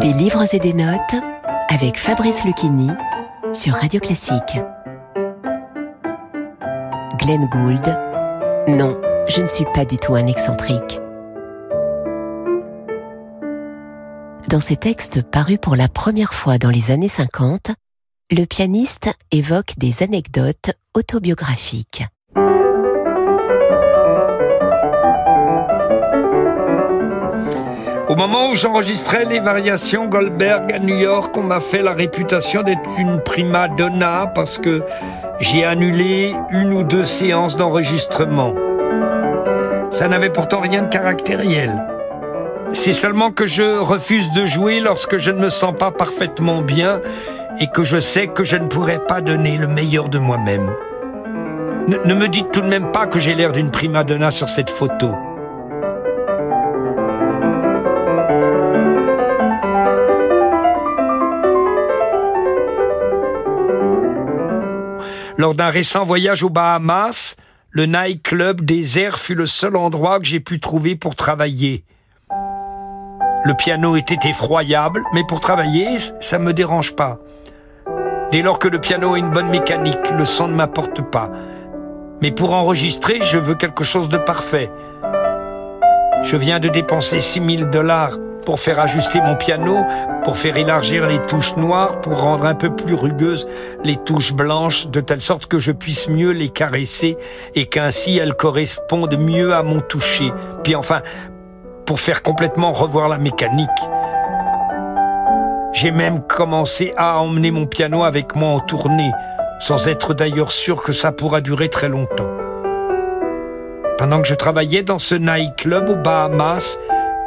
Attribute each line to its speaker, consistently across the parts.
Speaker 1: Des livres et des notes avec Fabrice Lucchini sur Radio Classique. Glenn Gould. Non, je ne suis pas du tout un excentrique. Dans ses textes parus pour la première fois dans les années 50, le pianiste évoque des anecdotes autobiographiques.
Speaker 2: Au moment où j'enregistrais les variations Goldberg à New York, on m'a fait la réputation d'être une prima donna parce que j'ai annulé une ou deux séances d'enregistrement. Ça n'avait pourtant rien de caractériel. C'est seulement que je refuse de jouer lorsque je ne me sens pas parfaitement bien et que je sais que je ne pourrai pas donner le meilleur de moi-même. Ne, me dites tout de même pas que j'ai l'air d'une prima donna sur cette photo. Lors d'un récent voyage aux Bahamas, le nightclub désert fut le seul endroit que j'ai pu trouver pour travailler. Le piano était effroyable, mais pour travailler, ça ne me dérange pas. Dès lors que le piano a une bonne mécanique, le son ne m'apporte pas. Mais pour enregistrer, je veux quelque chose de parfait. Je viens de dépenser 6000 dollars pour faire ajuster mon piano, pour faire élargir les touches noires, pour rendre un peu plus rugueuses les touches blanches, de telle sorte que je puisse mieux les caresser et qu'ainsi elles correspondent mieux à mon toucher. Puis enfin, pour faire complètement revoir la mécanique. J'ai même commencé à emmener mon piano avec moi en tournée, sans être d'ailleurs sûr que ça pourra durer très longtemps. Pendant que je travaillais dans ce nightclub aux Bahamas,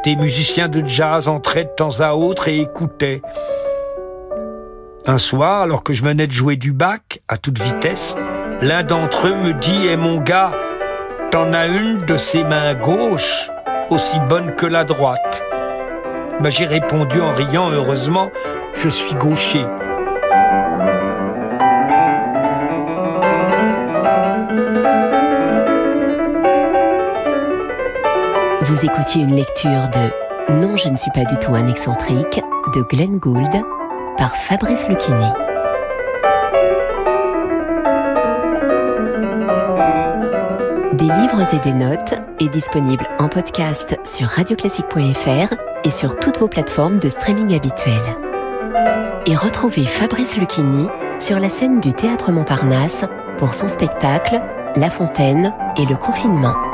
Speaker 2: des musiciens de jazz entraient de temps à autre et écoutaient. Un soir, alors que je venais de jouer du bac à toute vitesse, l'un d'entre eux me dit Eh mon gars, t'en as une de ses mains gauches aussi bonne que la droite. Ben, J'ai répondu en riant Heureusement, je suis gaucher.
Speaker 1: Vous écoutiez une lecture de Non, je ne suis pas du tout un excentrique de Glenn Gould par Fabrice Lucchini. Des livres et des notes est disponible en podcast sur radioclassique.fr et sur toutes vos plateformes de streaming habituelles. Et retrouvez Fabrice Lucchini sur la scène du Théâtre Montparnasse pour son spectacle La Fontaine et le confinement.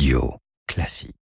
Speaker 3: Radio classique.